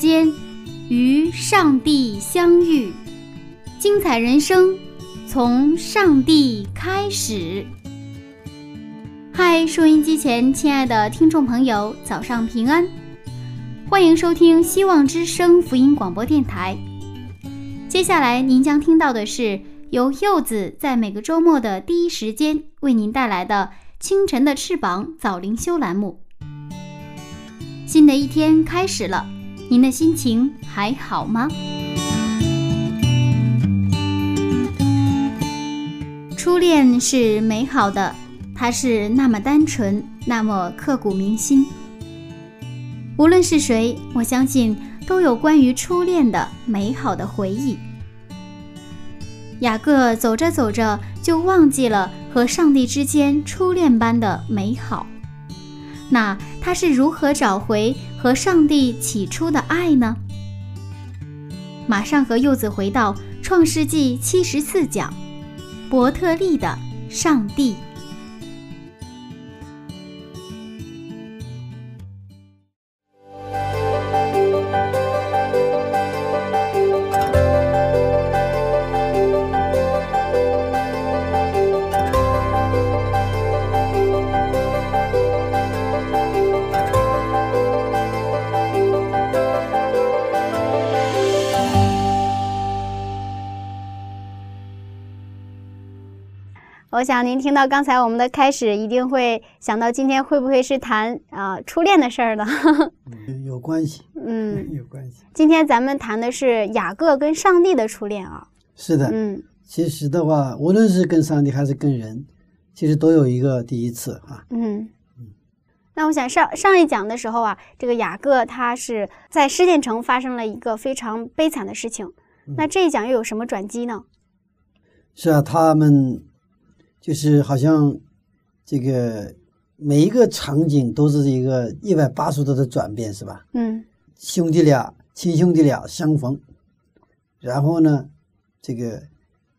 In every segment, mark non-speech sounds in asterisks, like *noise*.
间与上帝相遇，精彩人生从上帝开始。嗨，收音机前亲爱的听众朋友，早上平安！欢迎收听希望之声福音广播电台。接下来您将听到的是由柚子在每个周末的第一时间为您带来的《清晨的翅膀》早灵修栏目。新的一天开始了，您的心情还好吗？初恋是美好的。它是那么单纯，那么刻骨铭心。无论是谁，我相信都有关于初恋的美好的回忆。雅各走着走着就忘记了和上帝之间初恋般的美好。那他是如何找回和上帝起初的爱呢？马上和柚子回到创世纪七十四讲，伯特利的上帝。我想您听到刚才我们的开始，一定会想到今天会不会是谈啊初恋的事儿呢？*laughs* 有关系，嗯，*laughs* 有关系。今天咱们谈的是雅各跟上帝的初恋啊。是的，嗯，其实的话，无论是跟上帝还是跟人，其实都有一个第一次啊。嗯嗯。那我想上上一讲的时候啊，这个雅各他是在施建城发生了一个非常悲惨的事情。那这一讲又有什么转机呢？是啊，他们。就是好像这个每一个场景都是一个一百八十度的转变，是吧？嗯。兄弟俩，亲兄弟俩相逢，然后呢，这个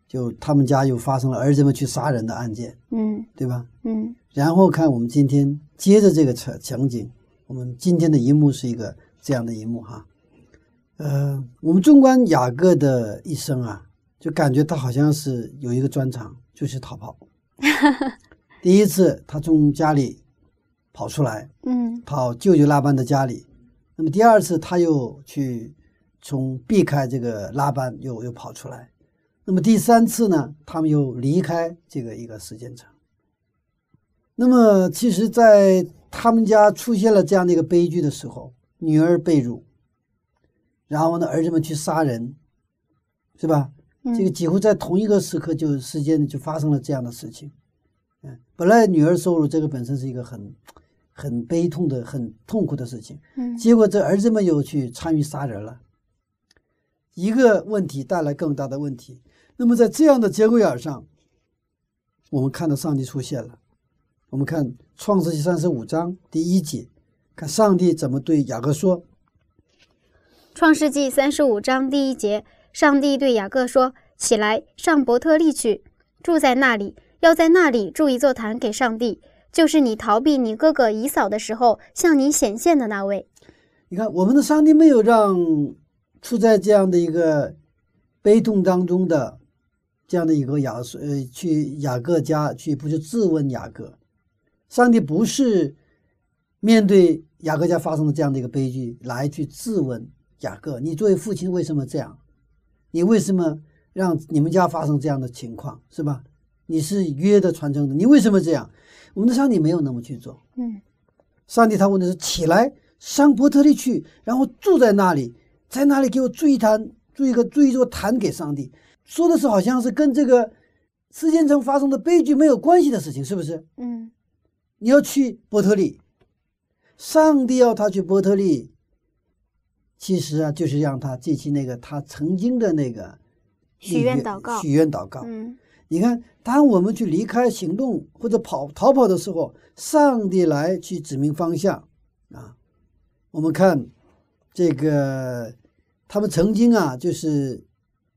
就他们家又发生了儿子们去杀人的案件，嗯，对吧？嗯。然后看我们今天接着这个场场景，我们今天的一幕是一个这样的一幕哈。呃，我们纵观雅各的一生啊，就感觉他好像是有一个专长，就是逃跑。*laughs* 第一次，他从家里跑出来，嗯，跑舅舅拉班的家里。那么第二次，他又去从避开这个拉班，又又跑出来。那么第三次呢，他们又离开这个一个时间城。那么其实，在他们家出现了这样的一个悲剧的时候，女儿被辱，然后呢，儿子们去杀人，是吧？这个几乎在同一个时刻，就时间就发生了这样的事情。嗯，本来女儿受辱，这个本身是一个很很悲痛的、很痛苦的事情。嗯，结果这儿子们又去参与杀人了，一个问题带来更大的问题。那么在这样的节骨眼上，我们看到上帝出现了。我们看创世纪三十五章第一节，看上帝怎么对雅各说。创世纪三十五章第一节。上帝对雅各说：“起来，上伯特利去，住在那里，要在那里筑一座坛给上帝，就是你逃避你哥哥以扫的时候向你显现的那位。”你看，我们的上帝没有让处在这样的一个悲痛当中的这样的一个雅呃去雅各家去，不是质问雅各。上帝不是面对雅各家发生的这样的一个悲剧来去质问雅各，你作为父亲为什么这样？你为什么让你们家发生这样的情况，是吧？你是约的传承的，你为什么这样？我们的上帝没有那么去做。嗯，上帝他问的是：起来上伯特利去，然后住在那里，在那里给我筑一坛，筑一个筑一座坛给上帝。说的是好像是跟这个世间城发生的悲剧没有关系的事情，是不是？嗯你要去伯特利，上帝要他去伯特利，其实啊，就是让他记起那个他曾经的那个许愿祷告许愿祷告。嗯你看，当我们去离开行动或者跑逃跑的时候，上帝来去指明方向啊。我们看这个，他们曾经啊，就是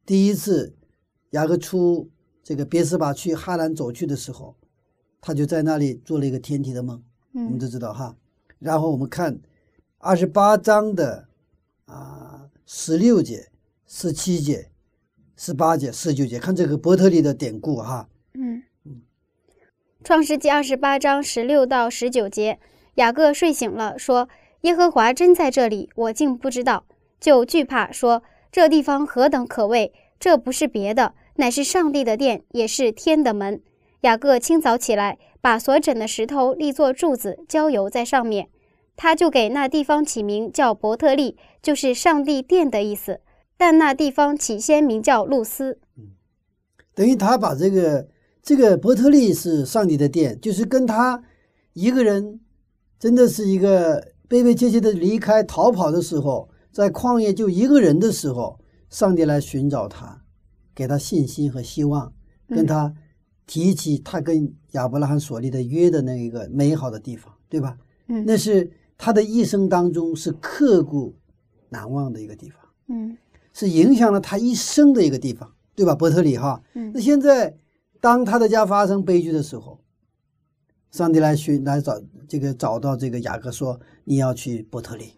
第一次雅各出这个别斯巴去哈兰走去的时候，他就在那里做了一个天体的梦，我们嗯都知道哈。然后我们看二十八章的啊十六节、十七节、十八节、十九节，看这个伯特利的典故哈。嗯，创世纪二十八章十六到十九节，雅各睡醒了，说：“耶和华真在这里，我竟不知道，就惧怕，说：这地方何等可畏！这不是别的，乃是上帝的殿，也是天的门。”雅各清早起来，把所枕的石头立作柱子，浇油在上面。他就给那地方起名叫伯特利，就是上帝殿的意思。但那地方起先名叫露丝。等于他把这个这个伯特利是上帝的殿，就是跟他一个人，真的是一个悲悲切切的离开逃跑的时候，在旷野就一个人的时候，上帝来寻找他，给他信心和希望，跟嗯他提起他跟亚伯拉罕所立的约的那一个美好的地方，对吧？嗯那是他的一生当中是刻骨难忘的一个地方。嗯是影响了他一生的一个地方，对吧？伯特利哈。嗯那现在当他的家发生悲剧的时候，上帝来寻来找这个找到这个雅各说你要去伯特利，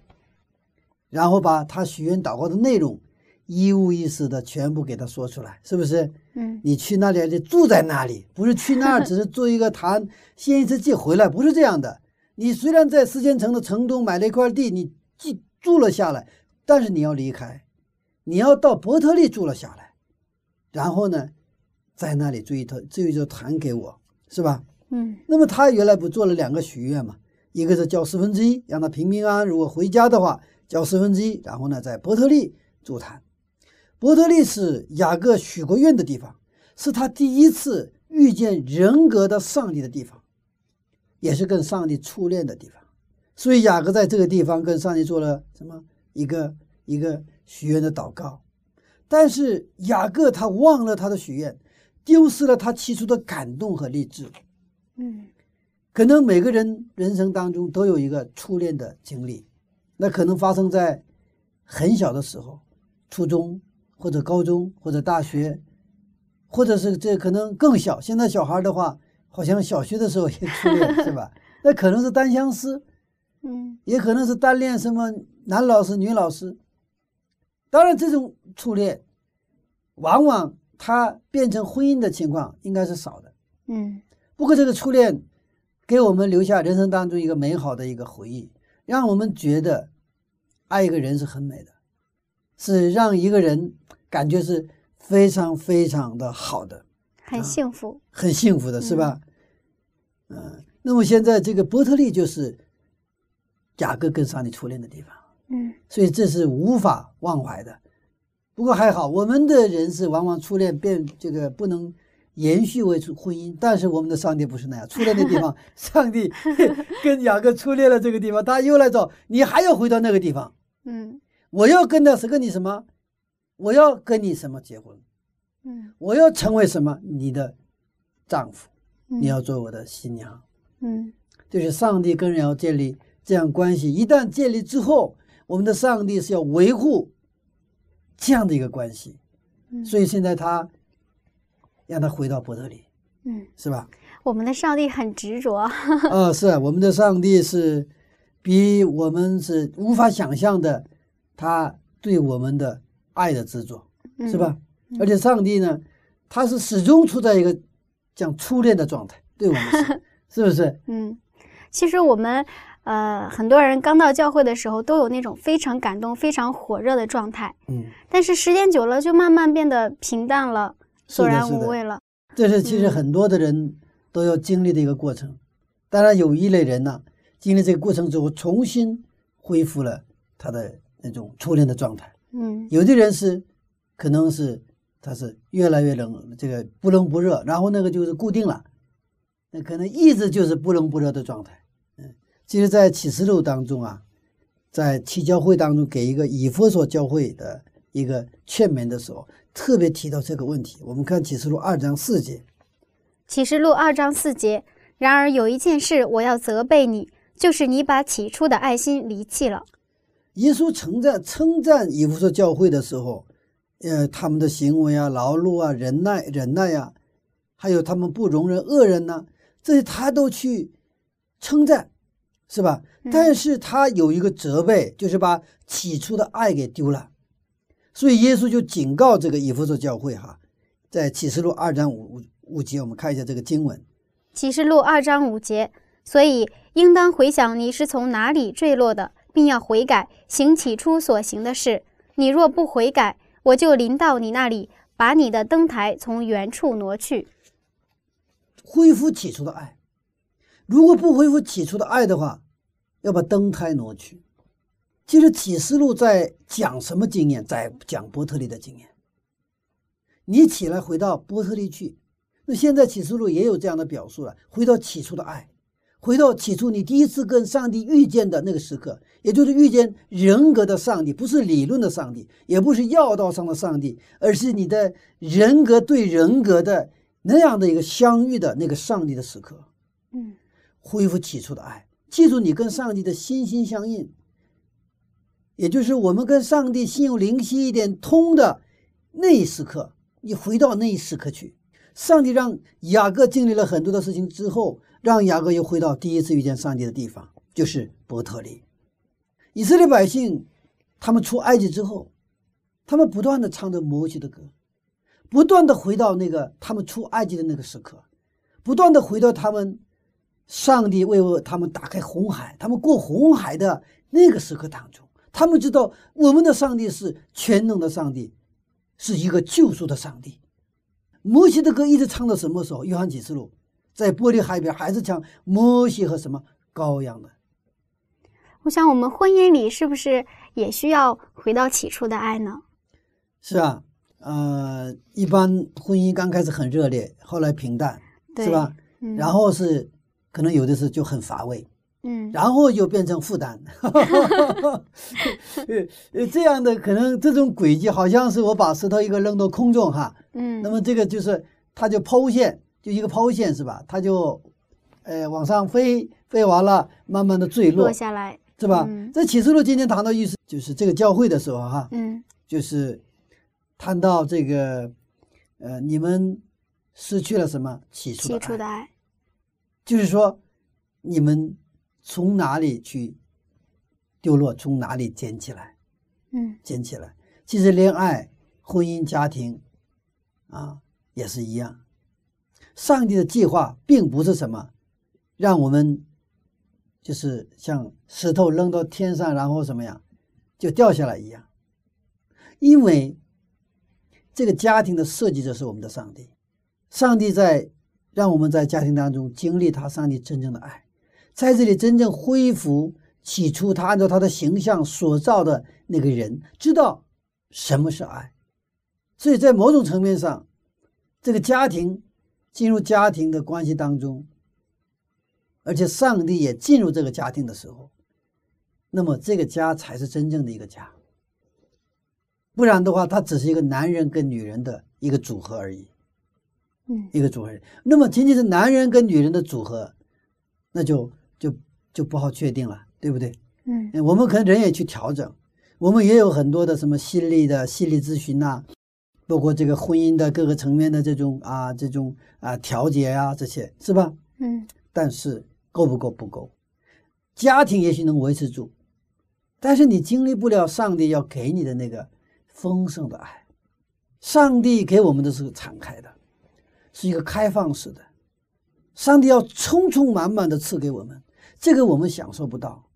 然后把他许愿祷告的内容一五一十的全部给他说出来，是不是？嗯你去那里就住在那里，不是去那儿只是做一个谈献一次祭回来，不是这样的。你虽然在四线城的城东买了一块地，你既住了下来，但是你要离开，你要到伯特利住了下来，然后呢，在那里做一头做一座坛给我，是吧？嗯那么他原来不做了两个许愿嘛？一个是交四分之一，让他平平安安，如果回家的话交四分之一，然后呢在伯特利筑坛。伯特利是雅各许过愿的地方，是他第一次遇见人格的上帝的地方，也是跟上帝初恋的地方。所以雅各在这个地方跟上帝做了什么一个一个许愿的祷告。但是雅各他忘了他的许愿，丢失了他起初的感动和励志。嗯可能每个人人生当中都有一个初恋的经历，那可能发生在很小的时候，初中或者高中或者大学，或者是这可能更小。现在小孩的话，好像小学的时候也初恋是吧？*laughs* 那可能是单相思，嗯也可能是单恋什么男老师、女老师。当然，这种初恋，往往它变成婚姻的情况应该是少的。嗯不过这个初恋给我们留下人生当中一个美好的一个回忆，让我们觉得爱一个人是很美的，是让一个人感觉是非常非常的好的，很幸福。很幸福的，是吧？嗯，那么现在这个伯特利就是雅各跟上帝初恋的地方，嗯所以这是无法忘怀的。不过还好，我们的人是往往初恋变这个不能延续为婚姻，但是我们的上帝不是那样。初恋的地方，*laughs* 上帝跟雅各初恋了这个地方，他又来找你，还要回到那个地方。嗯我要跟他是跟你什么？我要跟你什么结婚？嗯我要成为什么？你的丈夫，嗯，你要做我的新娘。嗯就是上帝跟人要建立这样关系，一旦建立之后，我们的上帝是要维护这样的一个关系，嗯所以现在他让他回到伯特利，嗯，是吧？我们的上帝很执着。啊，*laughs* 是啊我们的上帝是比我们是无法想象的，他对我们的爱的执着，是吧？而且上帝呢，他是始终处在一个讲初恋的状态，对我们是，*laughs* 是不是？嗯，其实我们呃很多人刚到教会的时候都有那种非常感动、非常火热的状态，嗯，但是时间久了就慢慢变得平淡了，索然。无味了。这是其实嗯很多的人都要经历的一个过程。当然，有一类人呢，经历这个过程之后，重新恢复了他的那种初恋的状态。嗯有的人是，可能是它是越来越冷，这个不冷不热，然后那个就是固定了，那可能一直就是不冷不热的状态。嗯，其实，在启示录当中啊，在七教会当中给一个以佛所教会的一个劝勉的时候，特别提到这个问题。我们看启示录二章四节，启示录二章四节。然而有一件事我要责备你，就是你把起初的爱心离弃了。耶稣称赞称赞以弗所教会的时候。呃，他们的行为啊，劳碌啊，忍耐，忍耐呀，还有他们不容忍恶人呢，这些他都去称赞，是吧？但是他有一个责备，就是把起初的爱给丢了。所以耶稣就警告这个以弗所教会哈，在启示录二章五五节，我们看一下这个经文。启示录二章五节，所以应当回想你是从哪里坠落的，并要悔改，行起初所行的事。你若不悔改，我就临到你那里，把你的灯台从原处挪去，恢复起初的爱。如果不恢复起初的爱的话，要把灯台挪去。其实启示录在讲什么经验？在讲波特利的经验。你起来回到波特利去。那现在启示录也有这样的表述了，回到起初的爱。回到起初，你第一次跟上帝遇见的那个时刻，也就是遇见人格的上帝，不是理论的上帝，也不是要道上的上帝，而是你的人格对人格的那样的一个相遇的那个上帝的时刻。嗯，恢复起初的爱，记住你跟上帝的心心相印，也就是我们跟上帝心有灵犀一点通的那一时刻，你回到那一时刻去。上帝让雅各经历了很多的事情之后。让雅各又回到第一次遇见上帝的地方，就是伯特利。以色列百姓，他们出埃及之后，他们不断的唱着摩西的歌，不断的回到那个他们出埃及的那个时刻，不断的回到他们上帝为他们打开红海，他们过红海的那个时刻当中。他们知道我们的上帝是全能的上帝，是一个救赎的上帝。摩西的歌一直唱到什么时候？约翰启示录。在玻璃海边，还是像摩西和什么羔羊的。我想，我们婚姻里是不是也需要回到起初的爱呢？是啊，呃，一般婚姻刚开始很热烈，后来平淡，是吧？嗯然后是可能有的时候就很乏味，嗯，然后又变成负担。*laughs* 呃，这样的可能这种轨迹好像是我把石头一个扔到空中哈，嗯，那么这个就是它就抛物线。就一个抛线是吧？它就，呃，往上飞，飞完了，慢慢的坠落下来，是吧？在启示录今天谈到意思，就是这个教会的时候哈，嗯，就是谈到这个，呃，你们失去了什么起初起初的爱，就是说，你们从哪里去丢落，从哪里捡起来，嗯，捡起来。其实恋爱、婚姻、家庭，啊，也是一样。上帝的计划并不是什么，让我们就是像石头扔到天上，然后什么样就掉下来一样。因为这个家庭的设计者是我们的上帝，上帝在让我们在家庭当中经历他上帝真正的爱，在这里真正恢复起初他按照他的形象所造的那个人，知道什么是爱。所以在某种层面上，这个家庭。进入家庭的关系当中，而且上帝也进入这个家庭的时候，那么这个家才是真正的一个家。不然的话，它只是一个男人跟女人的一个组合而已。嗯，一个组合。那么仅仅是男人跟女人的组合，那就就就不好确定了，对不对？嗯，我们可能人也去调整，我们也有很多的什么心理的心理咨询呐。包括这个婚姻的各个层面的这种啊，这种啊调节啊，这些是吧？嗯。但是够不够？不够。家庭也许能维持住，但是你经历不了上帝要给你的那个丰盛的爱。上帝给我们的是敞开的，是一个开放式的。上帝要充充满满的赐给我们，这个我们享受不到，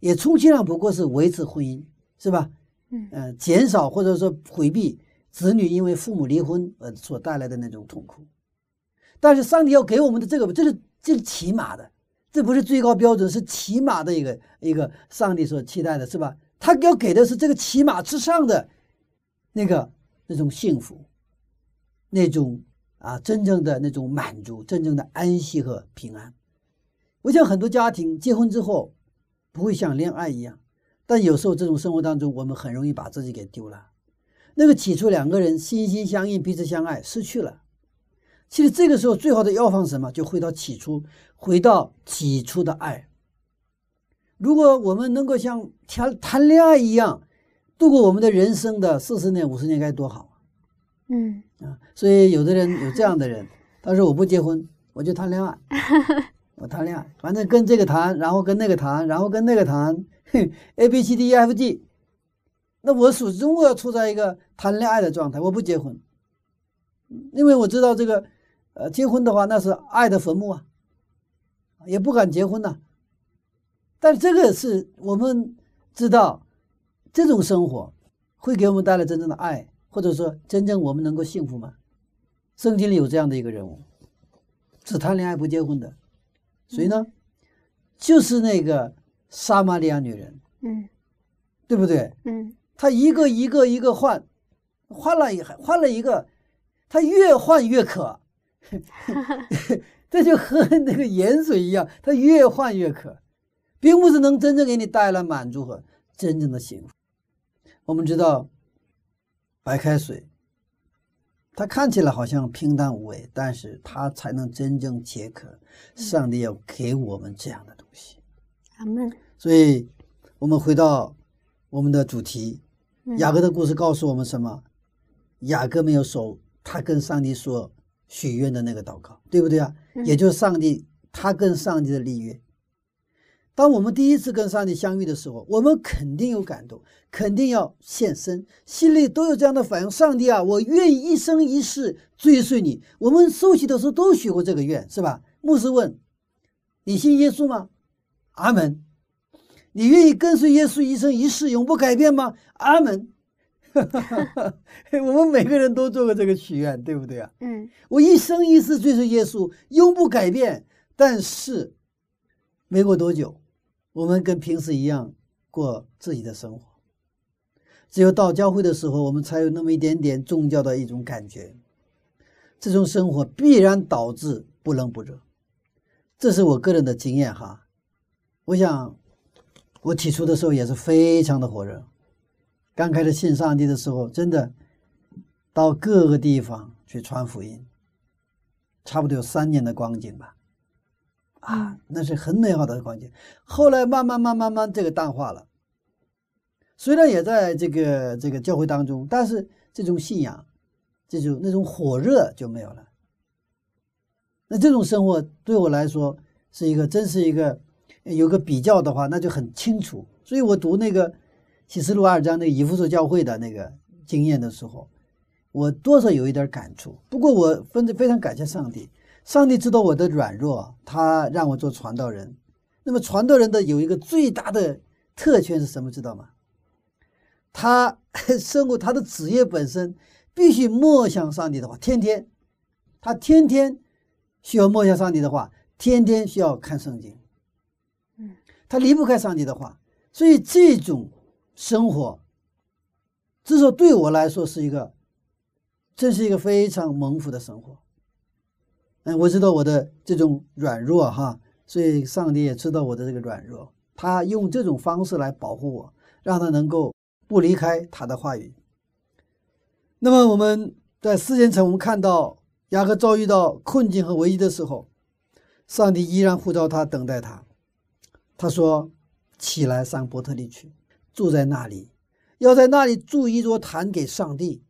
也充其量不过是维持婚姻，是吧？嗯。减少或者说回避。子女因为父母离婚而所带来的那种痛苦，但是上帝要给我们的这个，这是这是起码的，这不是最高标准，是起码的一个一个上帝所期待的，是吧？他要给的是这个起码之上的那个那种幸福，那种啊真正的那种满足、真正的安息和平安。我想很多家庭结婚之后不会像恋爱一样，但有时候这种生活当中，我们很容易把自己给丢了。那个起初两个人心心相印、彼此相爱，失去了。其实这个时候最好的药方是什么？就回到起初，回到起初的爱。如果我们能够像谈谈恋爱一样度过我们的人生的四十年、五十年，该多好嗯啊！所以有的人有这样的人，他说我不结婚，我就谈恋爱，*laughs* 我谈恋爱，反正跟这个谈，然后跟那个谈，然后跟那个谈，A B C D E F G。那我始终要处在一个谈恋爱的状态，我不结婚，因为我知道这个，呃，结婚的话那是爱的坟墓啊，也不敢结婚呐。但这个是我们知道，这种生活会给我们带来真正的爱，或者说真正我们能够幸福吗？圣经里有这样的一个人物，只谈恋爱不结婚的，谁呢？就是那个撒玛利亚女人，嗯对不对？嗯她一个一个一个换，换了一换了一个，他越换越渴，*laughs* 这就和那个盐水一样，他越换越渴。并不是能真正给你带来满足和真正的幸福。我们知道，白开水，它看起来好像平淡无味，但是它才能真正解渴。上帝要给我们这样的东西。阿门。所以，我们回到我们的主题，嗯雅各的故事告诉我们什么？雅各没有守他跟上帝所许愿的那个祷告，对不对啊？嗯也就是上帝他跟上帝的立约。当我们第一次跟上帝相遇的时候，我们肯定有感动，肯定要献身，心里都有这样的反应：上帝啊，我愿意一生一世追随你。我们受洗的时候都许过这个愿，是吧？牧师问：“你信耶稣吗？”阿门。你愿意跟随耶稣一生一世，永不改变吗？阿门。*laughs* 我们每个人都做过这个许愿，对不对啊？嗯我一生一世追随耶稣，永不改变。但是，没过多久，我们跟平时一样过自己的生活。只有到教会的时候，我们才有那么一点点宗教的一种感觉。这种生活必然导致不冷不热，这是我个人的经验哈。我想，我起初的时候也是非常的火热。刚开始信上帝的时候，真的到各个地方去传福音，差不多有三年的光景吧。啊，那是很美好的光景。后来慢慢慢慢慢这个淡化了，虽然也在这个这个教会当中，但是这种信仰，这种那种火热就没有了。那这种生活对我来说是一个，真是一个有个比较的话，那就很清楚。所以我读那个启示录二章那个以弗所教会的那个经验的时候，我多少有一点感触。不过我分非常感谢上帝，上帝知道我的软弱，他让我做传道人。那么传道人的有一个最大的特权是什么？知道吗？他 *laughs* 生活他的职业本身必须默想上帝的话，天天，他天天需要默想上帝的话，天天需要看圣经。他离不开上帝的话，所以这种生活，至少对我来说是一个，这是一个非常蒙福的生活。嗯，我知道我的这种软弱哈，所以上帝也知道我的这个软弱，他用这种方式来保护我，让他能够不离开他的话语。那么我们在四件城，我们看到雅各遭遇到困境和危机的时候，上帝依然呼召他，等待他。他说：“起来上伯特利去，住在那里，要在那里筑一座坛给上帝。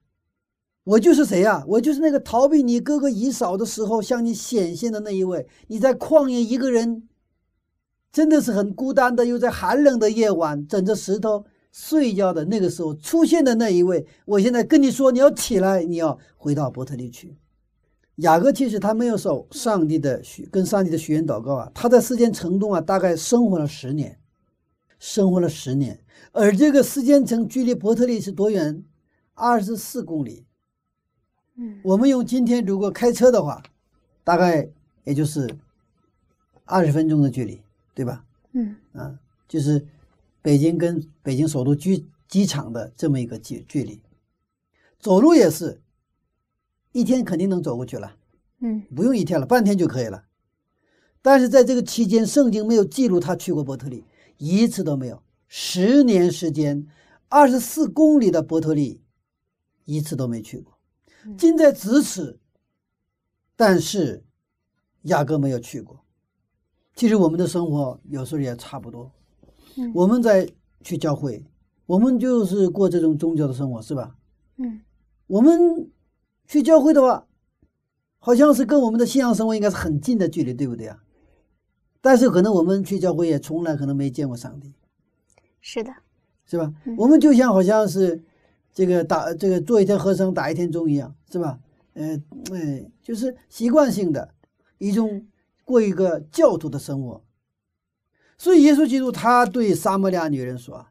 我就是谁呀、我就是那个逃避你哥哥以嫂的时候向你显现的那一位。你在旷野一个人，真的是很孤单的，又在寒冷的夜晚枕着石头睡觉的那个时候出现的那一位。我现在跟你说，你要起来，你要回到伯特利去。”雅各其实他没有受上帝的许跟上帝的许愿祷告啊，他在世间城中啊，大概生活了十年，生活了十年，而这个世间城距离伯特利是多远？二十四公里。嗯我们用今天如果开车的话，大概也就是二十分钟的距离，对吧？嗯啊，就是北京跟北京首都机机场的这么一个距距离，走路也是一天肯定能走过去了，嗯不用一天了，半天就可以了。但是在这个期间，圣经没有记录他去过伯特利，一次都没有。十年时间，二十四公里的伯特利，一次都没去过，嗯近在咫尺，但是雅各没有去过。其实我们的生活有时候也差不多，嗯我们在去教会，我们就是过这种宗教的生活，是吧？嗯我们去教会的话，好像是跟我们的信仰生活应该是很近的距离，对不对啊？但是可能我们去教会也从来可能没见过上帝，是的，是吧？嗯我们就像好像是这个打这个做一天和尚打一天钟一样，是吧？呃，哎，就是习惯性的一种过一个教徒的生活。所以耶稣基督他对撒玛利亚女人说啊，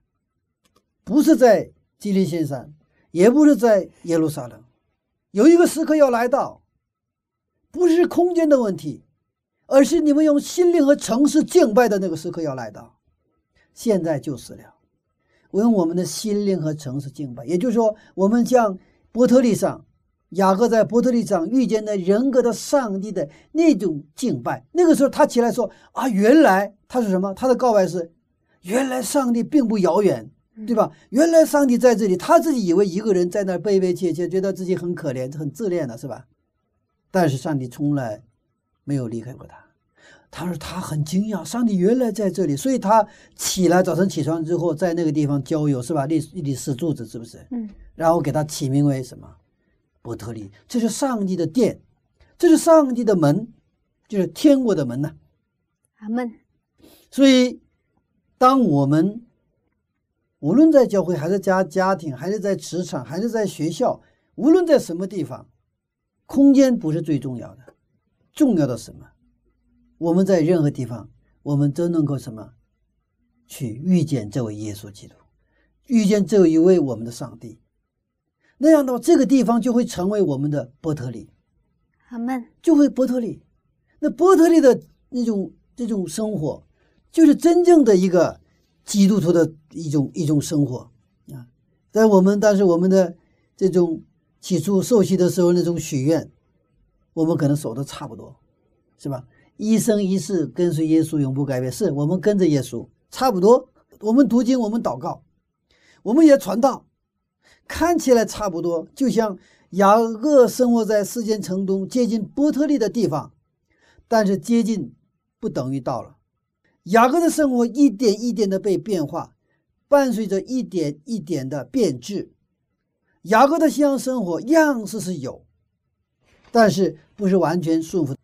不是在基利心山，也不是在耶路撒冷，有一个时刻要来到，不是空间的问题，而是你们用心灵和诚实敬拜的那个时刻要来到，现在就是了。我用我们的心灵和诚实敬拜，也就是说，我们像伯特利上雅各在伯特利上遇见的人格的上帝的那种敬拜，那个时候他起来说啊，原来他是什么？他的告白是，原来上帝并不遥远，对吧？原来上帝在这里，他自己以为一个人在那儿悲悲切切，觉得自己很可怜、很自恋的是吧？但是上帝从来没有离开过他。他说他很惊讶，上帝原来在这里，所以他起来早晨起床之后，在那个地方郊游是吧？立立石柱子是不是？嗯然后给他起名为什么？伯特利，这是上帝的殿，这是上帝的门，就是天国的门呐、阿门，所以，当我们无论在教会，还是家家庭，还是在职场，还是在学校，无论在什么地方，空间不是最重要的，重要的什么？我们在任何地方，我们都能够什么？去遇见这位耶稣基督，遇见这一位我们的上帝。那样的话，这个地方就会成为我们的波特利。阿门，就会波特利。那波特利的那种这种生活，就是真正的一个基督徒的一种一种生活啊。在我们但是我们的这种起初受洗的时候那种许愿，我们可能守的差不多，是吧？一生一世跟随耶稣永不改变，是我们跟着耶稣差不多。我们读经，我们祷告，我们也传道，看起来差不多，就像雅各生活在世间城东接近波特利的地方，但是接近不等于到了。雅各的生活一点一点的被变化，伴随着一点一点的变质。雅各的信仰生活样式是有，但是不是完全顺服。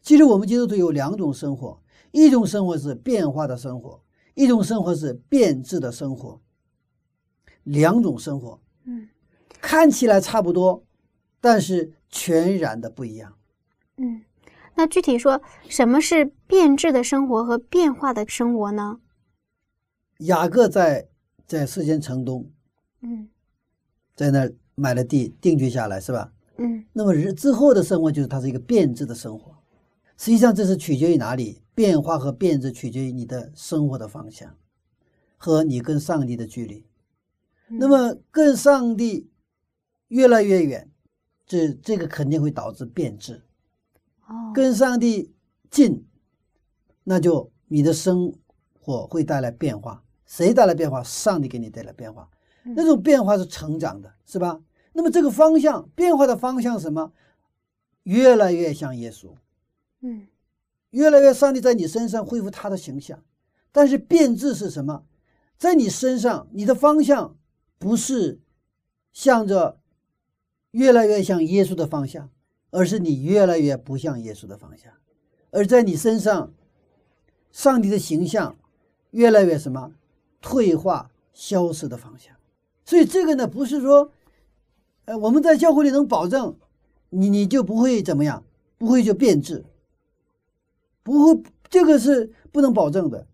其实我们基督徒有两种生活，一种生活是变化的生活，一种生活是变质的生活。两种生活，嗯看起来差不多，但是全然的不一样。嗯，那具体说什么是变质的生活和变化的生活呢？雅各在在世间城东，嗯在那儿买了地，定居下来，是吧？嗯那么日之后的生活就是它是一个变质的生活。实际上，这是取决于哪里？变化和变质取决于你的生活的方向和你跟上帝的距离。嗯那么跟上帝越来越远，这这个肯定会导致变质。哦，跟上帝近，那就你的生活会带来变化。谁带来变化？上帝给你带来变化。嗯那种变化是成长的，是吧？那么这个方向变化的方向是什么？越来越像耶稣，嗯越来越上帝在你身上恢复他的形象。但是变质是什么？在你身上，你的方向不是向着越来越像耶稣的方向，而是你越来越不像耶稣的方向。而在你身上，上帝的形象越来越什么退化、消失的方向。所以这个呢，不是说，呃，我们在教会里能保证你你就不会怎么样，不会就变质，不会，这个是不能保证的。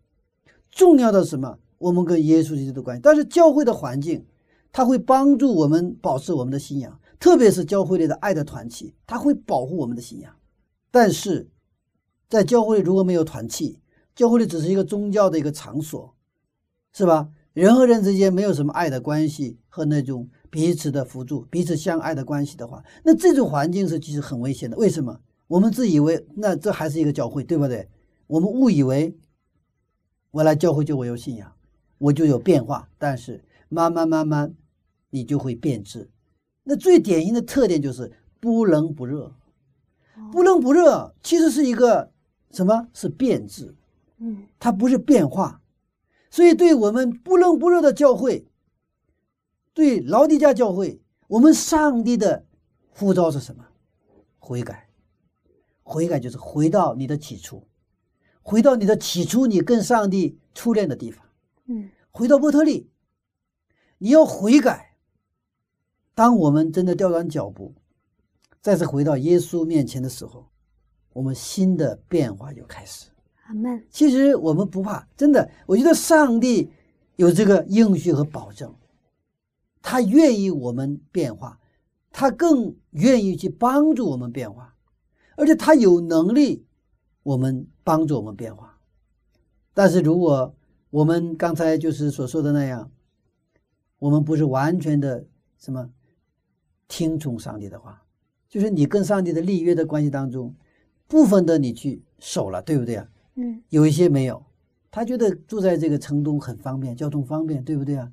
重要的是什么？我们跟耶稣基督的关系。但是教会的环境，它会帮助我们保持我们的信仰，特别是教会里的爱的团契，它会保护我们的信仰。但是，在教会里如果没有团契，教会里只是一个宗教的一个场所，是吧？人和人之间没有什么爱的关系和那种彼此的辅助、彼此相爱的关系的话，那这种环境是其实很危险的。为什么？我们自以为那这还是一个教会，对不对？我们误以为我来教会就我有信仰，我就有变化，但是慢慢慢慢你就会变质。那最典型的特点就是不冷不热，不冷不热其实是一个什么？是变质，嗯它不是变化。所以，对我们不冷不热的教会，对劳迪加教会，我们上帝的呼召是什么？悔改。悔改就是回到你的起初，回到你的起初，你跟上帝初恋的地方，嗯回到波特利，你要悔改。当我们真的调转脚步，再次回到耶稣面前的时候，我们新的变化就开始。阿门。其实我们不怕，真的，我觉得上帝有这个应许和保证，他愿意我们变化，他更愿意去帮助我们变化，而且他有能力我们帮助我们变化。但是如果我们刚才就是所说的那样，我们不是完全的什么听从上帝的话，就是你跟上帝的立约的关系当中，部分的你去守了，对不对啊？嗯有一些没有，他觉得住在这个城东很方便，交通方便，对不对啊？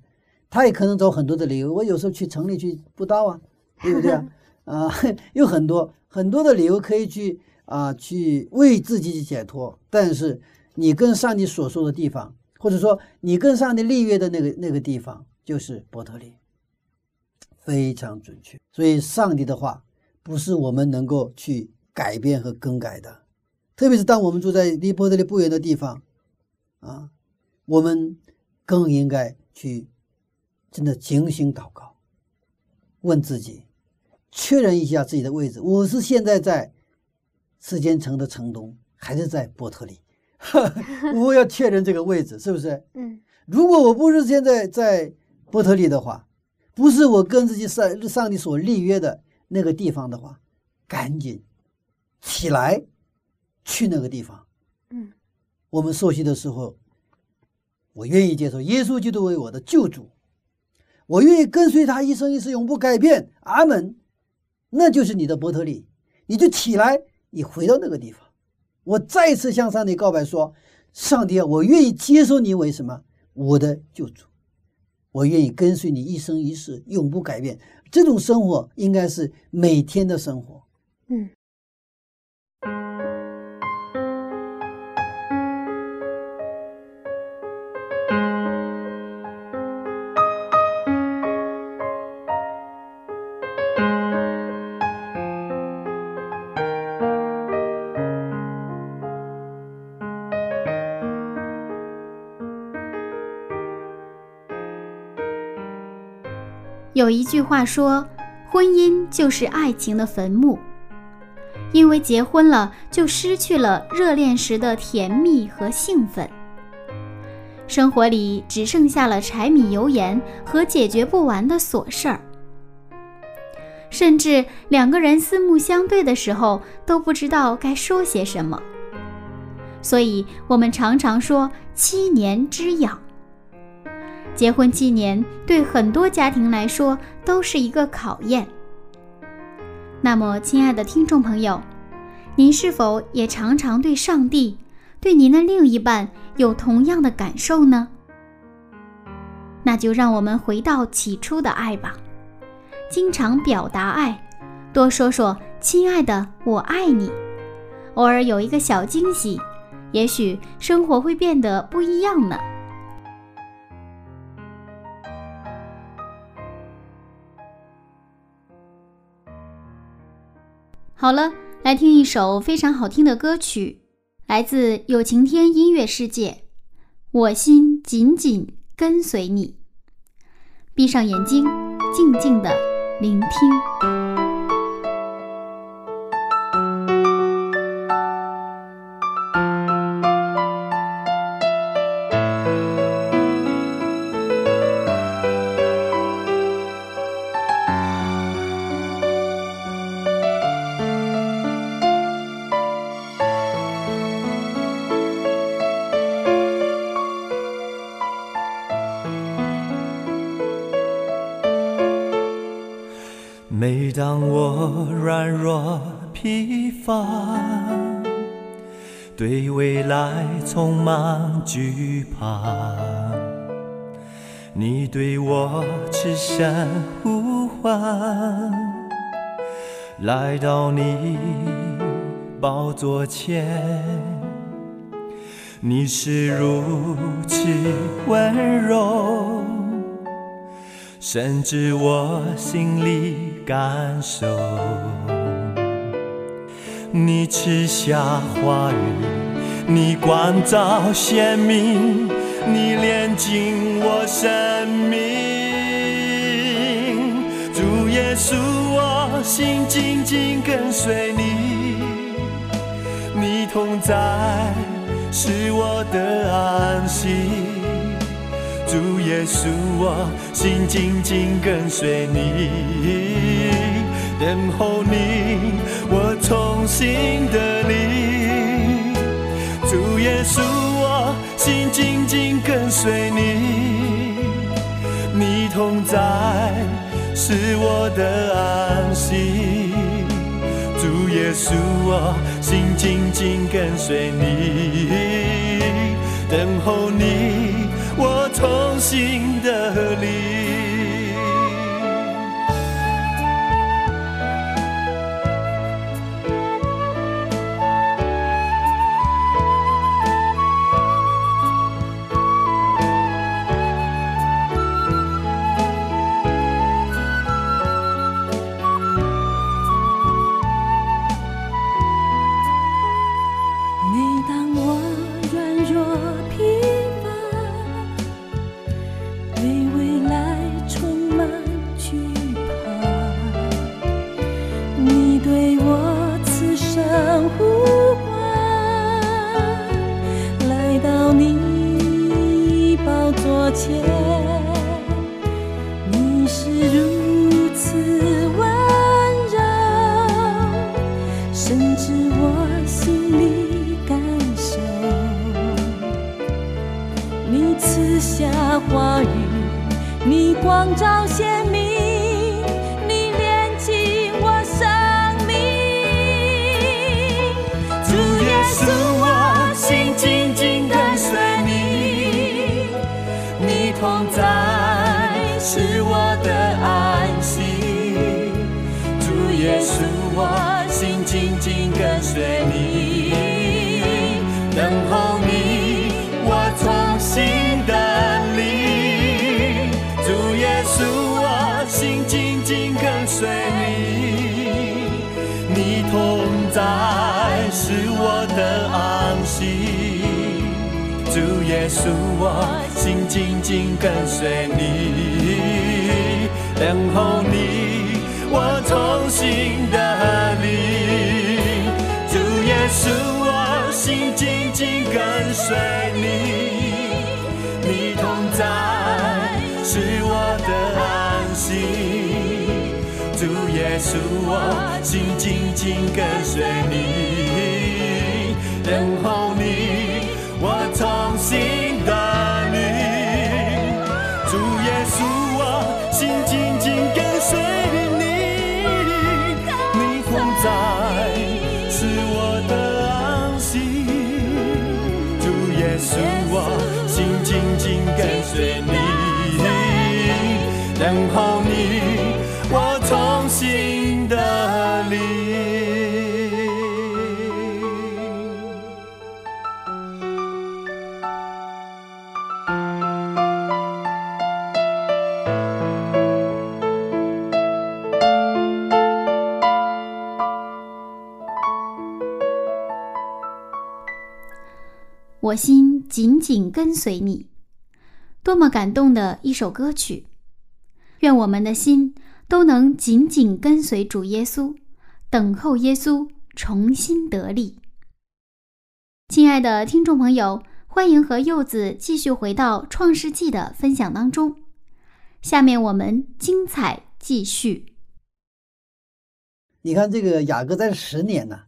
他也可能找很多的理由。我有时候去城里去布道啊，对不对啊？*laughs* 啊，*laughs* 有很多很多的理由可以去啊，去为自己去解脱。但是你跟上帝所说的地方，或者说你跟上帝立约的那个那个地方，就是伯特利，非常准确。所以上帝的话不是我们能够去改变和更改的。特别是当我们住在离波特利不远的地方，啊，我们更应该去真的警醒祷告，问自己，确认一下自己的位置。我是现在在世间城的城东，还是在波特利？*laughs* 我要确认这个位置，是不是？嗯如果我不是现在在波特利的话，不是我跟自己上上帝所立约的那个地方的话，赶紧起来去那个地方。嗯我们受洗的时候，我愿意接受耶稣基督为我的救主，我愿意跟随他一生一世，永不改变。阿门。那就是你的伯特利，你就起来，你回到那个地方。我再次向上帝告白说：上帝啊，我愿意接受你为什么？我的救主，我愿意跟随你一生一世，永不改变。这种生活应该是每天的生活。嗯有一句话说，婚姻就是爱情的坟墓，因为结婚了就失去了热恋时的甜蜜和兴奋，生活里只剩下了柴米油盐和解决不完的琐事儿，甚至两个人四目相对的时候都不知道该说些什么，所以我们常常说七年之痒。结婚七年对很多家庭来说都是一个考验。那么，亲爱的听众朋友，您是否也常常对上帝、对您的另一半有同样的感受呢？那就让我们回到起初的爱吧，经常表达爱，多说说“亲爱的，我爱你”，偶尔有一个小惊喜，也许生活会变得不一样呢。好了，来听一首非常好听的歌曲，来自有晴天音乐世界，《我心紧紧跟随你》。闭上眼睛，静静的聆听。若疲乏，对未来充满惧怕，你对我痴声呼唤，来到你宝座前，你是如此温柔。甚至我心里感受，你赐下话语，你光照鲜明，你炼净我生命。主耶稣，我心紧紧跟随你，你同在是我的安息。主耶稣，我心紧紧跟随你，等候你，我重新的你。主耶稣，我心紧紧跟随你，你同在是我的安息。主耶稣，我心紧紧跟随你，等候你。我重新的你主，我心紧紧跟随你，你同在是我的安息。主耶稣，我心紧紧跟随你，等候你，我从新的灵。主耶稣，我心紧紧跟随。的安息主耶稣我心紧紧跟随你。等候你我同心的你主耶稣我心紧紧跟随你。你同在是我的安息主耶稣我心紧紧跟随你。等候我心紧紧跟随你。多么感动的一首歌曲！愿我们的心都能紧紧跟随主耶稣，等候耶稣重新得力。亲爱的听众朋友，欢迎和柚子继续回到《创世纪》的分享当中。下面我们精彩继续。你看，这个雅各在十年呢，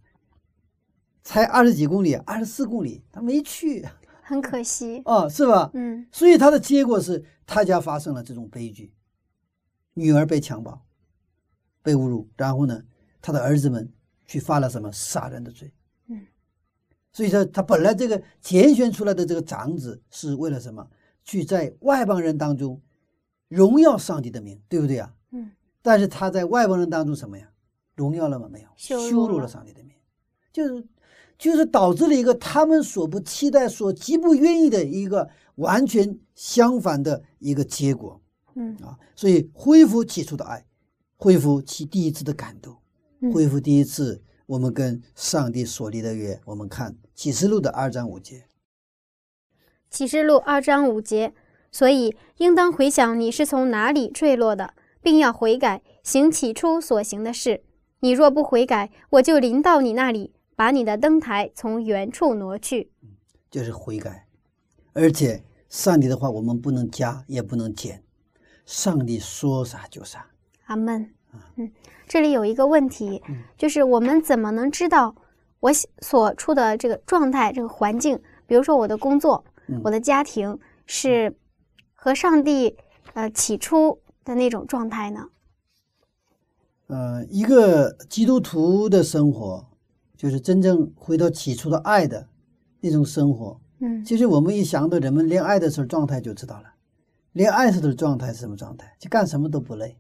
才二十几公里，二十四公里，他没去。很可惜哦，是吧？嗯，所以他的结果是他家发生了这种悲剧，女儿被强暴，被侮辱，然后呢，他的儿子们去犯了什么杀人的罪。嗯，所以说他本来这个拣选出来的这个长子是为了什么？去在外邦人当中荣耀上帝的名，对不对啊？嗯，但是他在外邦人当中什么呀？荣耀了吗？没有，羞辱了上帝的名，就是就是导致了一个他们所不期待、所极不愿意的一个完全相反的一个结果嗯啊！所以恢复起初的爱，恢复其第一次的感动，嗯恢复第一次我们跟上帝所立的约。我们看启示录的二章五节，启示录二章五节，所以应当回想你是从哪里坠落的，并要悔改，行起初所行的事。你若不悔改，我就临到你那里，把你的灯台从原处挪去。就是悔改，而且上帝的话我们不能加也不能减，上帝说啥就啥。阿门。嗯，这里有一个问题嗯，就是我们怎么能知道我所所处的这个状态、这个环境，比如说我的工作、嗯我的家庭，是和上帝呃起初的那种状态呢？呃，一个基督徒的生活，就是真正回到起初的爱的那种生活。嗯其实我们一想到人们恋爱的时候状态就知道了，恋爱时的状态是什么状态？就干什么都不累，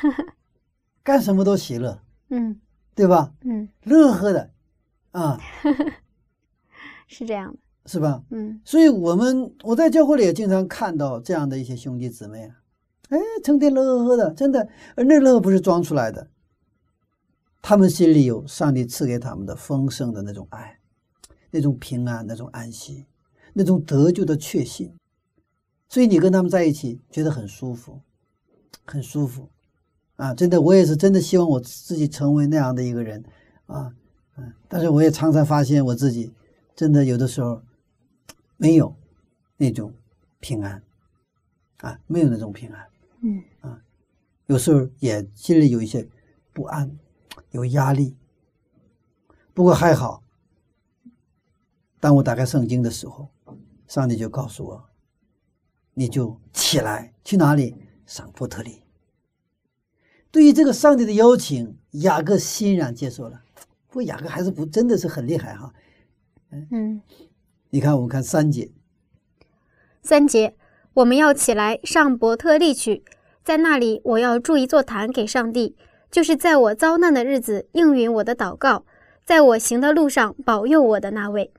*laughs* 干什么都喜乐，嗯对吧？嗯，乐呵的，啊，*laughs* 是这样的。是吧？嗯所以，我们我在教会里也经常看到这样的一些兄弟姊妹啊，哎，成天乐呵呵的，真的，而那乐呵不是装出来的，他们心里有上帝赐给他们的丰盛的那种爱，那种平安，那种安息，那种得救的确信。所以你跟他们在一起，觉得很舒服，很舒服，啊，真的，我也是真的希望我自己成为那样的一个人，啊，嗯，但是我也常常发现我自己，真的有的时候。没有那种平安。啊，没有那种平安，嗯。啊有时候也心里有一些不安，有压力。不过还好，当我打开圣经的时候，上帝就告诉我，你就起来去哪里上伯特利。对于这个上帝的邀请，雅各欣然接受了。不过雅各还是不真的是很厉害哈。嗯。你看，我们看三节，三节，我们要起来上伯特利去，在那里我要筑一座坛给上帝，就是在我遭难的日子应允我的祷告，在我行的路上保佑我的那位。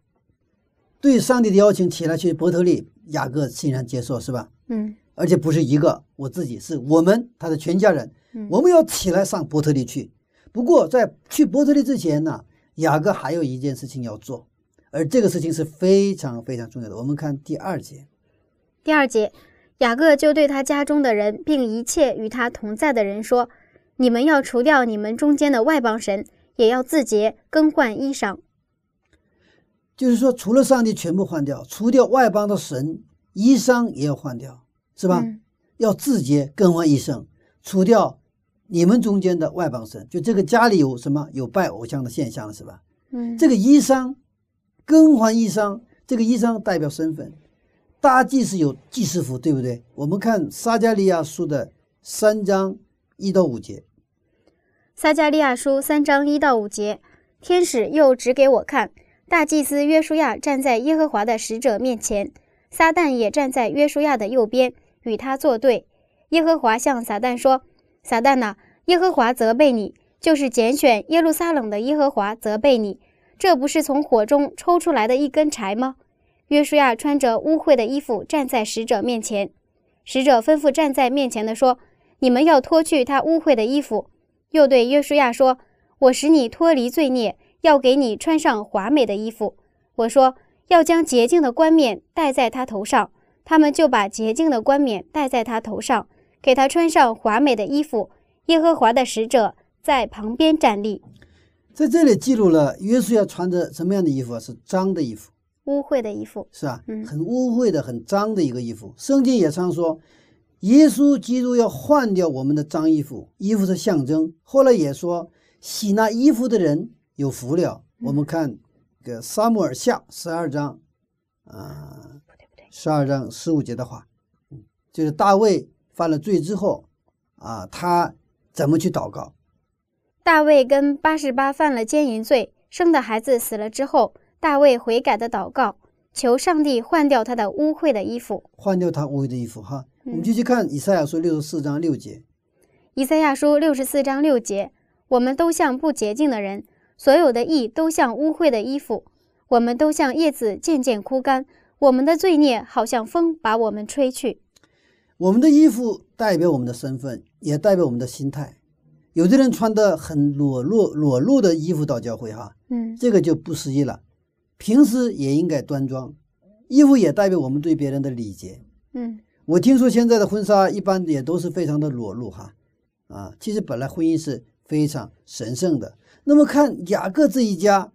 对上帝的邀请，起来去伯特利，雅各欣然接受，是吧？嗯而且不是一个，我自己是我们他的全家人，嗯我们要起来上伯特利去。不过在去伯特利之前呢，雅各还有一件事情要做，而这个事情是非常非常重要的。我们看第二节，第二节，雅各就对他家中的人，并一切与他同在的人说：“你们要除掉你们中间的外邦神，也要自洁，更换衣裳。就是说除了上帝全部换掉，除掉外邦的神，衣裳也要换掉，是吧？嗯要自洁，更换衣裳，除掉你们中间的外邦神。就这个家里有什么有拜偶像的现象了，是吧？嗯，这个衣裳，更换衣裳，这个衣裳代表身份。大祭司有祭司服，对不对？我们看撒加利亚书的三章一到五节，撒加利亚书三章一到五节，天使又指给我看，大祭司约书亚站在耶和华的使者面前，撒旦也站在约书亚的右边，与他作对。耶和华向撒旦说：“撒旦呐、耶和华责备你，就是拣选耶路撒冷的耶和华责备你，这不是从火中抽出来的一根柴吗？”约书亚穿着污秽的衣服站在使者面前，使者吩咐站在面前的说：“你们要脱去他污秽的衣服。”又对约书亚说：“我使你脱离罪孽，要给你穿上华美的衣服。”我说：“要将洁净的冠冕戴在他头上。”他们就把洁净的冠冕戴在他头上，给他穿上华美的衣服。耶和华的使者在旁边站立，在这里记录了约书亚穿着什么样的衣服啊？是脏的衣服，污秽的衣服。是吧？嗯很污秽的、很脏的一个衣服。圣经也常说，耶稣基督要换掉我们的脏衣服，衣服是象征。后来也说，洗那衣服的人有福了。我们看这个撒母耳下十二章，啊、不对不对，十二章十五节的话，嗯，就是大卫犯了罪之后，啊，他怎么去祷告？大卫跟八十八犯了奸淫罪，生的孩子死了之后，大卫悔改的祷告，求上帝换掉他的污秽的衣服。换掉他污秽的衣服哈。嗯我们就去看以赛亚书六十四章六节，以赛亚书六十四章六节：我们都像不洁净的人，所有的意都像污秽的衣服，我们都像叶子渐渐枯干，我们的罪孽好像风把我们吹去。我们的衣服代表我们的身份，也代表我们的心态。有的人穿的很裸露、裸露的衣服到教会哈，嗯这个就不适宜了。平时也应该端庄，衣服也代表我们对别人的礼节。嗯我听说现在的婚纱一般也都是非常的裸露哈，啊，其实本来婚姻是非常神圣的。那么看雅各这一家，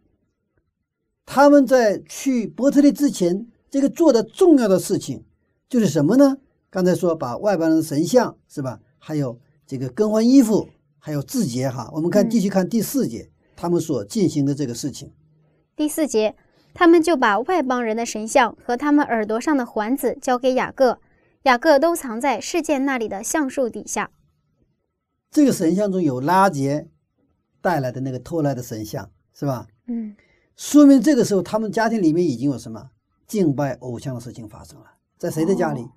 他们在去伯特利之前，这个做的重要的事情就是什么呢？刚才说把外邦人的神像是吧？还有这个更换衣服，还有字节哈。我们看嗯继续看第四节，他们所进行的这个事情。第四节，他们就把外邦人的神像和他们耳朵上的环子交给雅各，雅各都藏在事件那里的橡树底下。这个神像中有拉杰带来的那个偷来的神像是吧？嗯说明这个时候他们家庭里面已经有什么敬拜偶像的事情发生了，在谁的家里？哦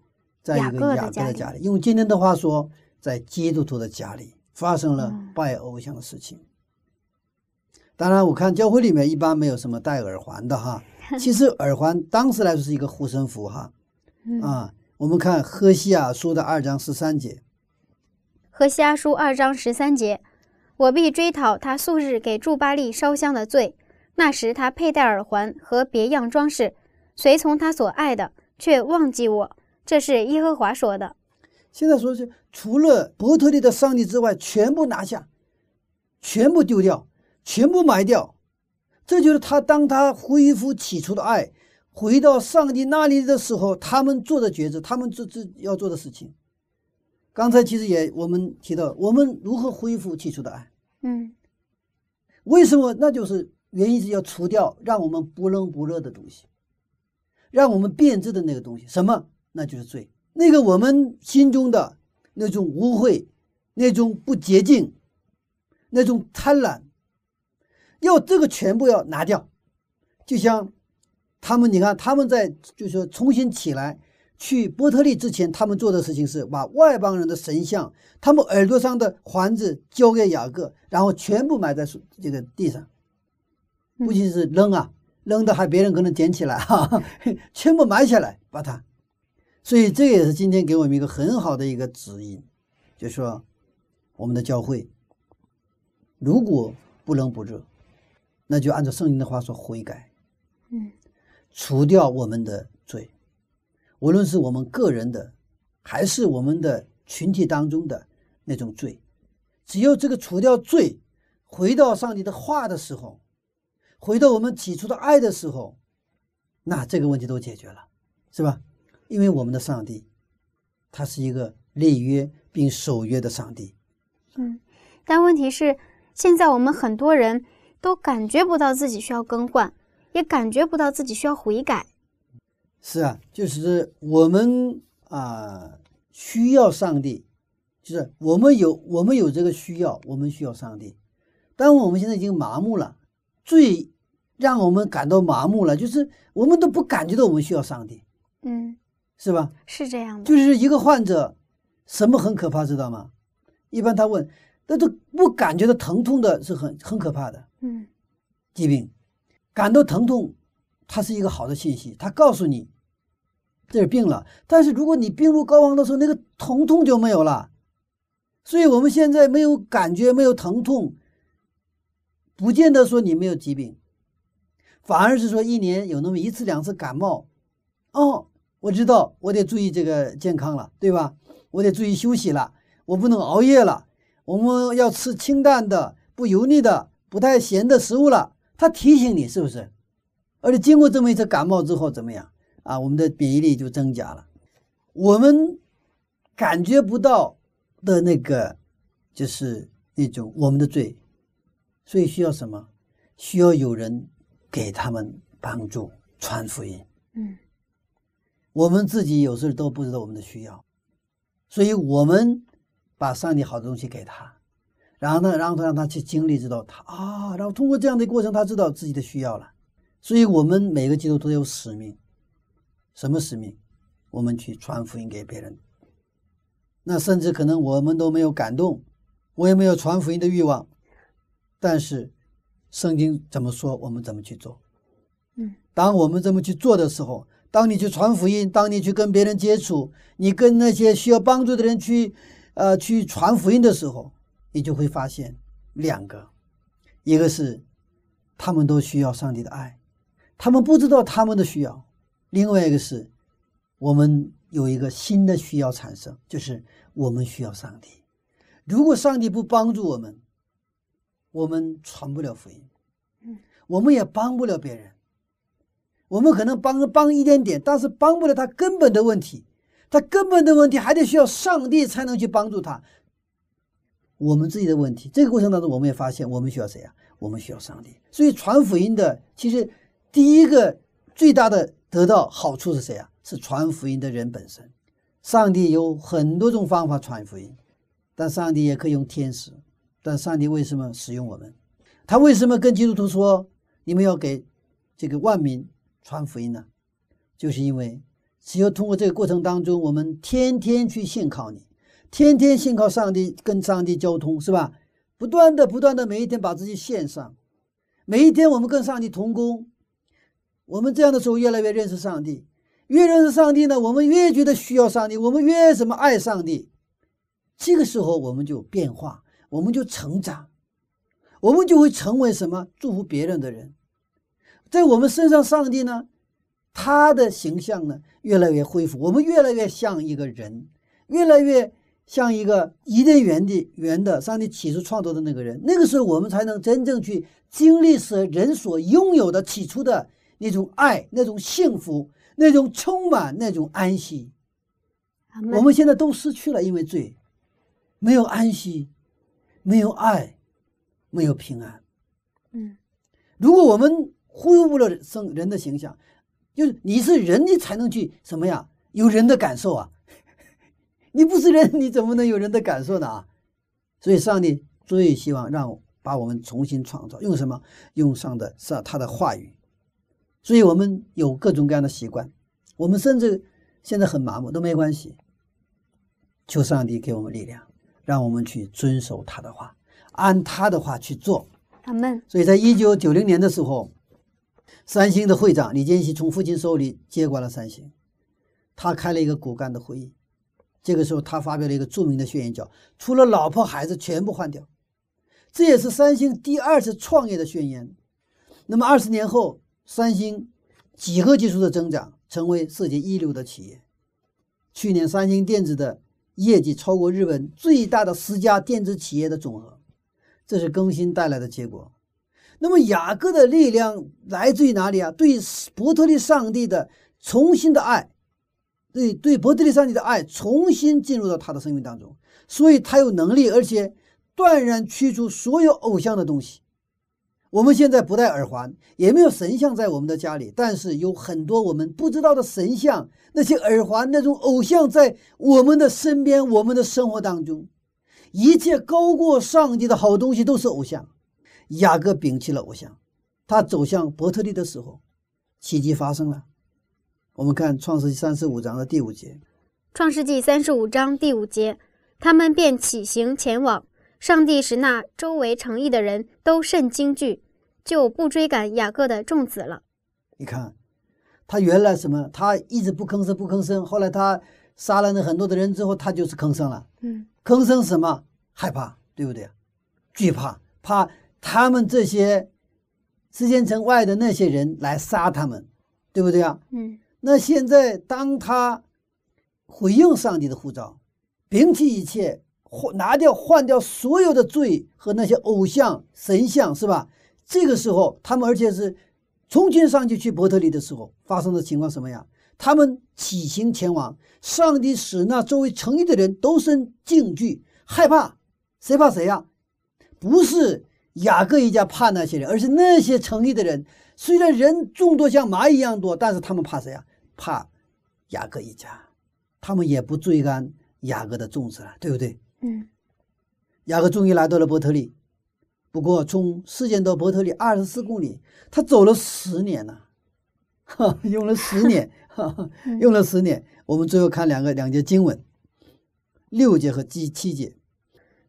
在一雅各的个雅各家里的家里。用今天的话说，在基督徒的家里发生了嗯拜偶像的事情。当然，我看教会里面一般没有什么戴耳环的哈。*laughs* 其实耳环当时来说是一个护身符哈嗯啊。我们看赫西亚书的二章十三节，和西阿书二章十三节，我必追讨他素日给驻巴利烧香的罪。那时他佩戴耳环和别样装饰，随从他所爱的，却忘记我。这是耶和华说的。现在说是除了伯特利的上帝之外，全部拿下，全部丢掉，全部埋掉。这就是他当他恢复起初的爱，回到上帝那里的时候，他们做的抉择，他们这这要做的事情。刚才其实也我们提到，我们如何恢复起初的爱？嗯为什么？那就是原因是要除掉让我们不冷不热的东西，让我们变质的那个东西。什么？那就是罪。那个我们心中的那种污秽，那种不洁净，那种贪婪，要这个全部要拿掉。就像他们，你看他们在就是重新起来去波特利之前，他们做的事情是把外邦人的神像、他们耳朵上的环子交给雅各，然后全部埋在这个地上，不仅是扔啊，扔的还别人可能捡起来哈、全部埋起来把它。所以这也是今天给我们一个很好的一个指引，就是说我们的教会如果不冷不热，那就按照圣经的话说悔改，嗯除掉我们的罪，无论是我们个人的，还是我们的群体当中的那种罪，只有这个除掉罪，回到上帝的话的时候，回到我们起初的爱的时候，那这个问题都解决了，是吧？因为我们的上帝，他是一个立约并守约的上帝。嗯，但问题是，现在我们很多人都感觉不到自己需要更换，也感觉不到自己需要悔改。是啊，就是我们啊、需要上帝，就是我们有我们有这个需要，我们需要上帝。但我们现在已经麻木了，最让我们感到麻木了，就是我们都不感觉到我们需要上帝，嗯，是吧？是这样的。就是一个患者，什么很可怕，知道吗？一般他问，那都不感觉到疼痛的是很很可怕的嗯疾病，感到疼痛，它是一个好的信息，它告诉你这是病了。但是如果你病入膏肓的时候，那个疼痛就没有了。所以我们现在没有感觉，没有疼痛，不见得说你没有疾病，反而是说一年有那么一次两次感冒，哦，我知道我得注意这个健康了，对吧？我得注意休息了，我不能熬夜了，我们要吃清淡的、不油腻的、不太咸的食物了。他提醒你是不是？而且经过这么一次感冒之后怎么样啊？我们的免疫力就增加了，我们感觉不到的那个就是那种我们的罪，所以需要什么？需要有人给他们帮助传福音。嗯我们自己有时候都不知道我们的需要，所以我们把上帝好的东西给他，然后呢，然后他让他去经历，知道他啊，然后通过这样的过程，他知道自己的需要了。所以，我们每个基督徒都有使命，什么使命？我们去传福音给别人。那甚至可能我们都没有感动，我也没有传福音的欲望，但是圣经怎么说，我们怎么去做？嗯，当我们这么去做的时候，当你去传福音，当你去跟别人接触，你跟那些需要帮助的人去，呃，去传福音的时候，你就会发现两个，一个是他们都需要上帝的爱，他们不知道他们的需要；另外一个是我们有一个新的需要产生，就是我们需要上帝。如果上帝不帮助我们，我们传不了福音，嗯，我们也帮不了别人。我们可能帮帮一点点，但是帮不了他根本的问题。他根本的问题还得需要上帝才能去帮助他。我们自己的问题，这个过程当中，我们也发现我们需要谁啊？我们需要上帝。所以传福音的，其实第一个最大的得到好处是谁啊？是传福音的人本身。上帝有很多种方法传福音，但上帝也可以用天使。但上帝为什么使用我们？他为什么跟基督徒说，你们要给这个万民？传福音呢，就是因为只有通过这个过程当中，我们天天去信靠你，天天信靠上帝，跟上帝交通，是吧？不断的、不断的，每一天把自己献上，每一天我们跟上帝同工，我们这样的时候越来越认识上帝，越认识上帝呢，我们越觉得需要上帝，我们越什么爱上帝，这个时候我们就变化，我们就成长，我们就会成为什么？祝福别人的人。在我们身上，上帝呢，他的形象呢越来越恢复，我们越来越像一个人，越来越像一个伊甸园的园的上帝起初创造的那个人。那个时候，我们才能真正去经历是人所拥有的起初的那种爱、那种幸福、那种充满、那种安息。我们现在都失去了，因为罪，没有安息，没有爱，没有平安。嗯，如果我们恢复了生人的形象，就是你是人，你才能去什么呀？有人的感受啊！你不是人，你怎么能有人的感受呢？啊！所以上帝最希望让把我们重新创造，用什么？用上的是他的话语。所以我们有各种各样的习惯，我们甚至现在很麻木都没关系。求上帝给我们力量，让我们去遵守他的话，按他的话去做。阿门。所以在一九九零年的时候。三星的会长李健熙从父亲手里接管了三星，他开了一个骨干的会议。这个时候，他发表了一个著名的宣言，叫“除了老婆孩子全部换掉”。这也是三星第二次创业的宣言。那么二十年后，三星几何级数的增长，成为世界一流的企业。去年，三星电子的业绩超过日本最大的十家电子企业的总和，这是更新带来的结果。那么雅各的力量来自于哪里啊？对伯特利上帝的重新的爱，对对伯特利上帝的爱重新进入到他的生命当中，所以他有能力，而且断然驱除所有偶像的东西。我们现在不戴耳环，也没有神像在我们的家里，但是有很多我们不知道的神像，那些耳环、那种偶像在我们的身边、我们的生活当中，一切高过上帝的好东西都是偶像。雅各摒弃了偶像，他走向伯特利的时候，奇迹发生了。我们看创世纪三十五章的第五节。创世纪三十五章第五节，他们便起行前往。上帝使那周围城邑的人都甚惊惧，就不追赶雅各的众子了。你看，他原来什么？他一直不吭声，不吭声。后来他杀了那很多的人之后，他就是吭声了。嗯，吭声什么？害怕，对不对？惧怕，怕。他们这些时间城外的那些人来杀他们，对不对啊？嗯。那现在当他回应上帝的呼召，摒弃一切，换拿掉换掉所有的罪和那些偶像神像，是吧？这个时候，他们而且是从军上去去伯特利的时候发生的情况什么呀？他们起行前往，上帝使那周围城邑的人都生惊惧害怕，谁怕谁呀？不是。雅各一家怕那些人，而是那些城里的人，虽然人众多像蚂蚁一样多，但是他们怕谁呀？怕雅各一家，他们也不追赶雅各的粽子了，对不对？嗯。雅各终于来到了伯特利。不过，从事件到伯特利二十四公里，他走了十年呢，哈，用了十年，哈，用了十年。我们最后看两个两节经文，六节和七七节。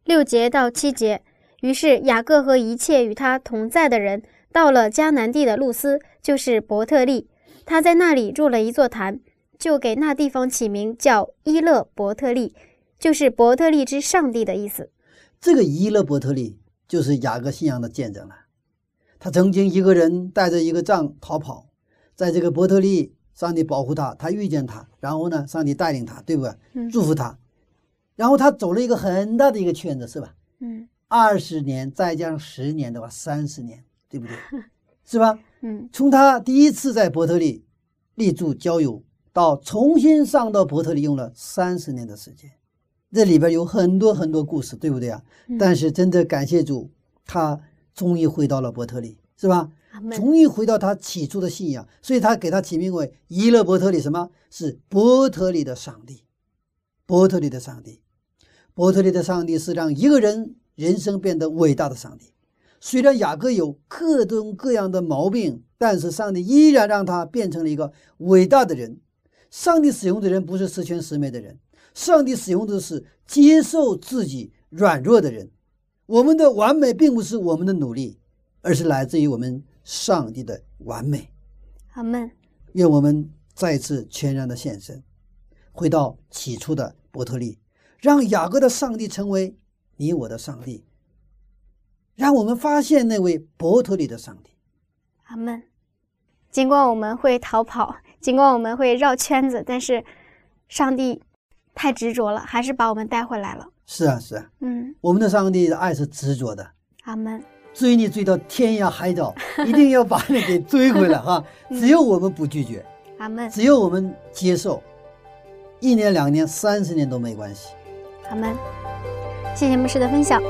六节到七节，于是雅各和一切与他同在的人到了迦南地的路斯，就是伯特利。他在那里筑了一座坛，就给那地方起名叫伊勒伯特利，就是伯特利之上帝的意思。这个伊勒伯特利。就是雅各信仰的见证了。他曾经一个人带着一个杖逃跑，在这个伯特利，上帝保护他，他遇见他，然后呢，上帝带领他，对不对？祝福他。然后他走了一个很大的一个圈子，是吧？嗯。二十年再加上十年的话，三十年，对不对？*laughs* 是吧？嗯。从他第一次在伯特利立柱交友，到重新上到伯特利，用了三十年的时间。这里边有很多很多故事，对不对啊？但是真的感谢主，他终于回到了伯特利，是吧？终于回到他起初的信仰，所以他给他起名为伊勒伯特利，什么是伯特利的上帝？伯特利的上帝，伯特利的上帝是让一个人人生变得伟大的上帝。虽然雅各有各种各样的毛病，但是上帝依然让他变成了一个伟大的人。上帝使用的人不是十全十美的人。上帝使用的是接受自己软弱的人。我们的完美并不是我们的努力，而是来自于我们上帝的完美。阿门。愿我们再次全然的献身，回到起初的伯特利，让雅各的上帝成为你我的上帝，让我们发现那位伯特利的上帝。阿门。尽管我们会逃跑，尽管我们会绕圈子，但是上帝。太执着了，还是把我们带回来了。是啊，是啊，嗯，我们的上帝的爱是执着的。阿门。追你追到天涯海角，一定要把你给追回来 *laughs* 哈！只有我们不拒绝，阿门。只有我们接受，一年、两年、三十年都没关系。阿门。谢谢牧师的分享。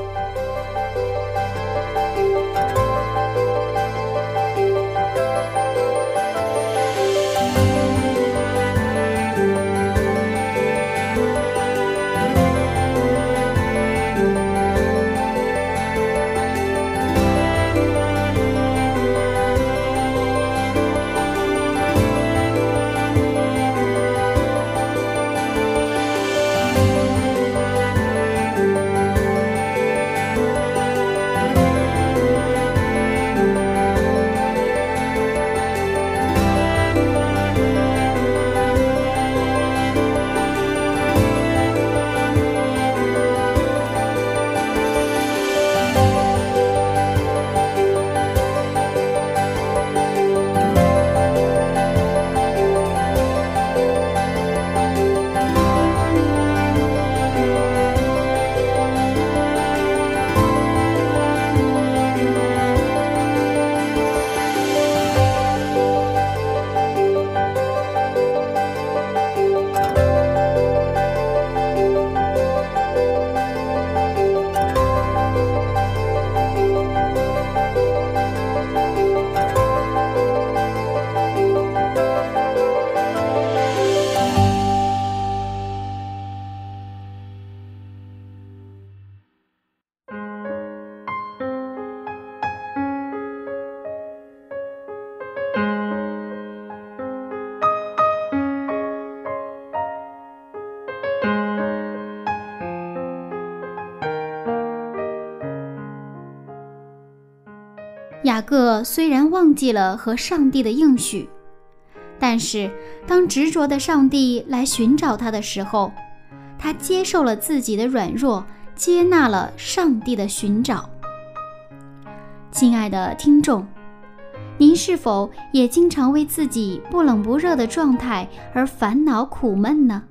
虽然忘记了和上帝的应许，但是当执着的上帝来寻找他的时候，他接受了自己的软弱，接纳了上帝的寻找。亲爱的听众，您是否也经常为自己不冷不热的状态而烦恼苦闷呢？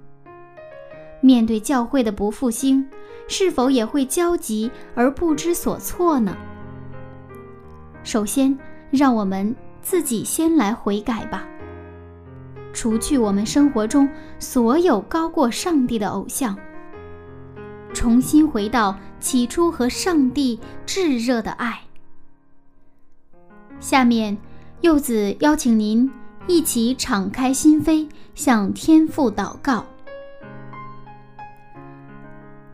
面对教会的不复兴，是否也会焦急而不知所措呢？首先，让我们自己先来悔改吧，除去我们生活中所有高过上帝的偶像，重新回到起初和上帝炙热的爱。下面，柚子邀请您一起敞开心扉，向天父祷告。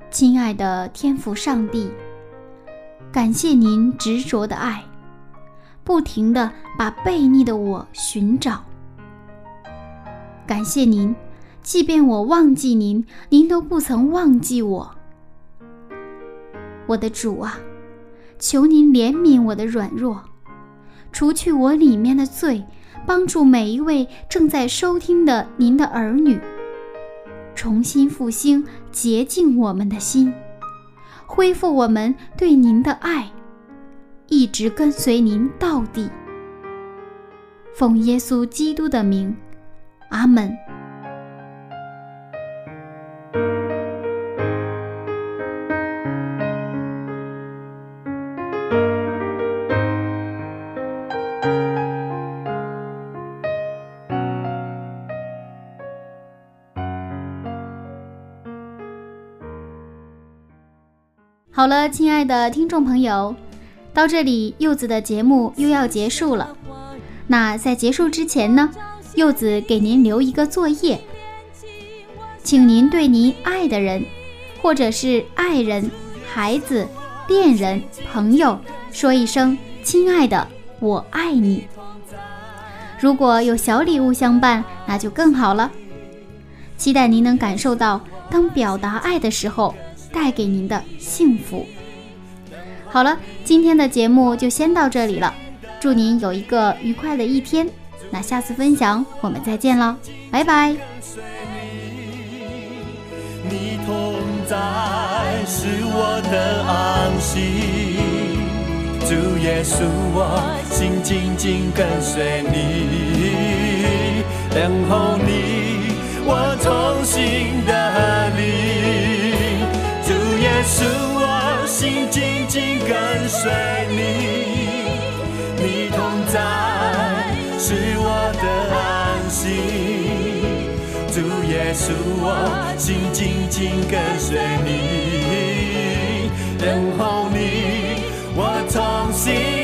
亲爱的天父上帝，感谢您执着的爱，不停的把悖逆的我寻找。感谢您，即便我忘记您，您都不曾忘记我。我的主啊，求您怜悯我的软弱，除去我里面的罪，帮助每一位正在收听的您的儿女。重新复兴、洁净我们的心，恢复我们对您的爱，一直跟随您到底。奉耶稣基督的名，阿门。好了，亲爱的听众朋友，到这里柚子的节目又要结束了。那在结束之前呢，柚子给您留一个作业，请您对您爱的人，或者是爱人、孩子、恋人、朋友说一声“亲爱的，我爱你”。如果有小礼物相伴，那就更好了。期待您能感受到，当表达爱的时候。带给您的幸福。好了，今天的节目就先到这里了，祝您有一个愉快的一天。那下次分享我们再见了，拜拜。你同在是我的安息，主耶稣，我心紧紧跟随你，然后你我同心的力。是我心紧紧跟随你，你同在是我的安息，主耶稣，我心紧紧跟随你，等候你，我重新。